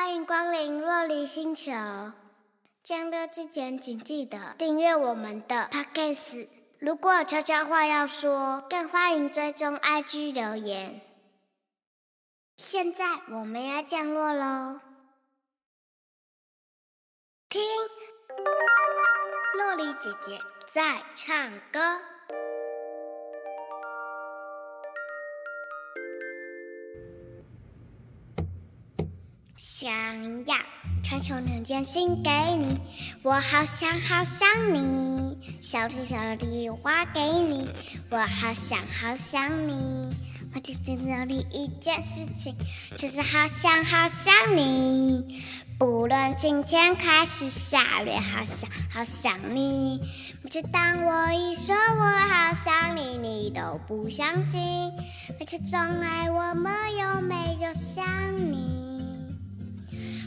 欢迎光临洛黎星球。降落之前，请记得订阅我们的 Podcast。如果有悄悄话要说，更欢迎追踪 IG 留言。现在我们要降落喽，听洛丽姐姐在唱歌。想要传送两件信给你，我好想好想你，小天小礼物给你，我好想好想你。我只心里一件事情，就是好想好想你。不论今天开始下雨，好想好想你。每次当我一说我好想你，你都不相信。每次总爱我，没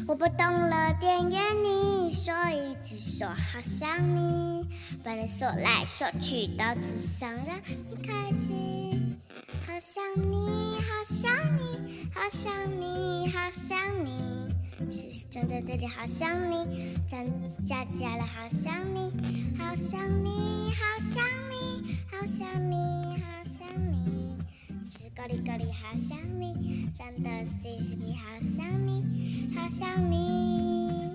我不懂了，点眼你，所以只说好想你。把人说来说去，都只想让你开心。好想你，好想你，好想你，好想你。是真的真的好想你，真假假的好想你，好想你，好想你，好想你，好想你。咖喱咖喱好想你，真的 C C P 好想你，好想你。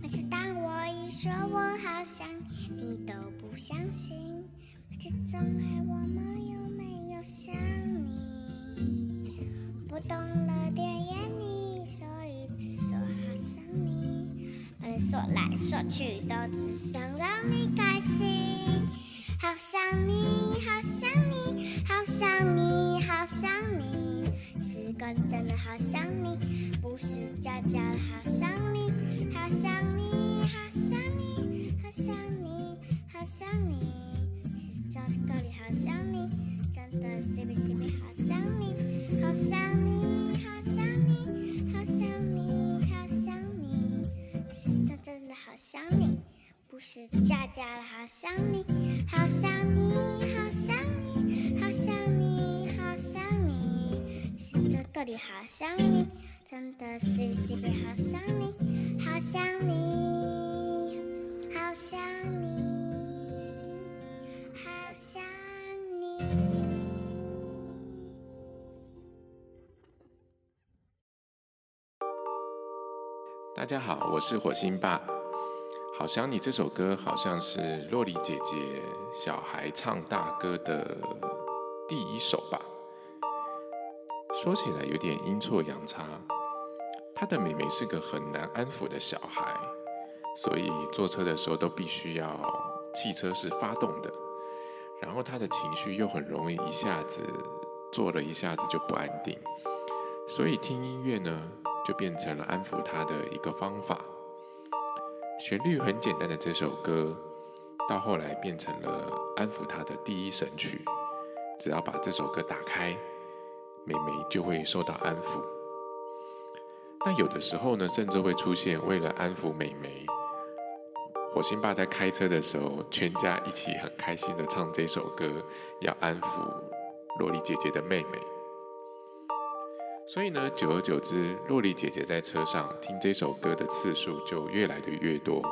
每次当我一说我好想你，你都不相信。每次总爱我们有没有想你？不懂了点眼你，所以只说好想你。把人说来说去，都只想让你开心。好想你，好想你，好想你，好想你。是个真的好想你，不是假假的好想你。好想你，好想你，好想你，好想你。是真的高里好想你，真的 C B C B 好想你，好想你，好想你，好想你，好想你。是真真的好想你，不是假假的好想你，好想你，好想你，好想你，好想你。是这个里好想你，真的 C B C B 好想你，好想你，大家好，我是火星爸。好想你这首歌好像是洛丽姐姐小孩唱大歌的第一首吧。说起来有点阴错阳差，她的妹妹是个很难安抚的小孩，所以坐车的时候都必须要汽车是发动的，然后她的情绪又很容易一下子坐了一下子就不安定，所以听音乐呢就变成了安抚她的一个方法。旋律很简单的这首歌，到后来变成了安抚她的第一神曲。只要把这首歌打开，妹妹就会受到安抚。那有的时候呢，甚至会出现为了安抚妹妹，火星爸在开车的时候，全家一起很开心的唱这首歌，要安抚萝莉姐姐的妹妹。所以呢，久而久之，洛丽姐姐在车上听这首歌的次数就越来的越多，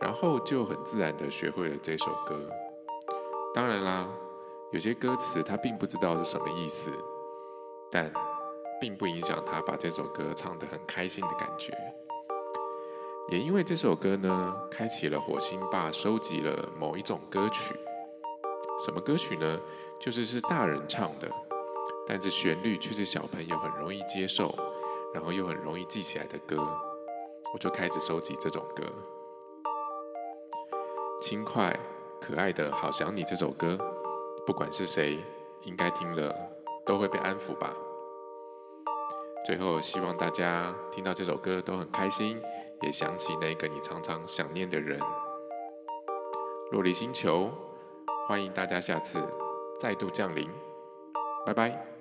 然后就很自然的学会了这首歌。当然啦，有些歌词她并不知道是什么意思，但并不影响她把这首歌唱得很开心的感觉。也因为这首歌呢，开启了火星爸收集了某一种歌曲。什么歌曲呢？就是是大人唱的。但是旋律却是小朋友很容易接受，然后又很容易记起来的歌，我就开始收集这种歌。轻快可爱的好想你这首歌，不管是谁，应该听了都会被安抚吧。最后，希望大家听到这首歌都很开心，也想起那个你常常想念的人。洛丽星球，欢迎大家下次再度降临，拜拜。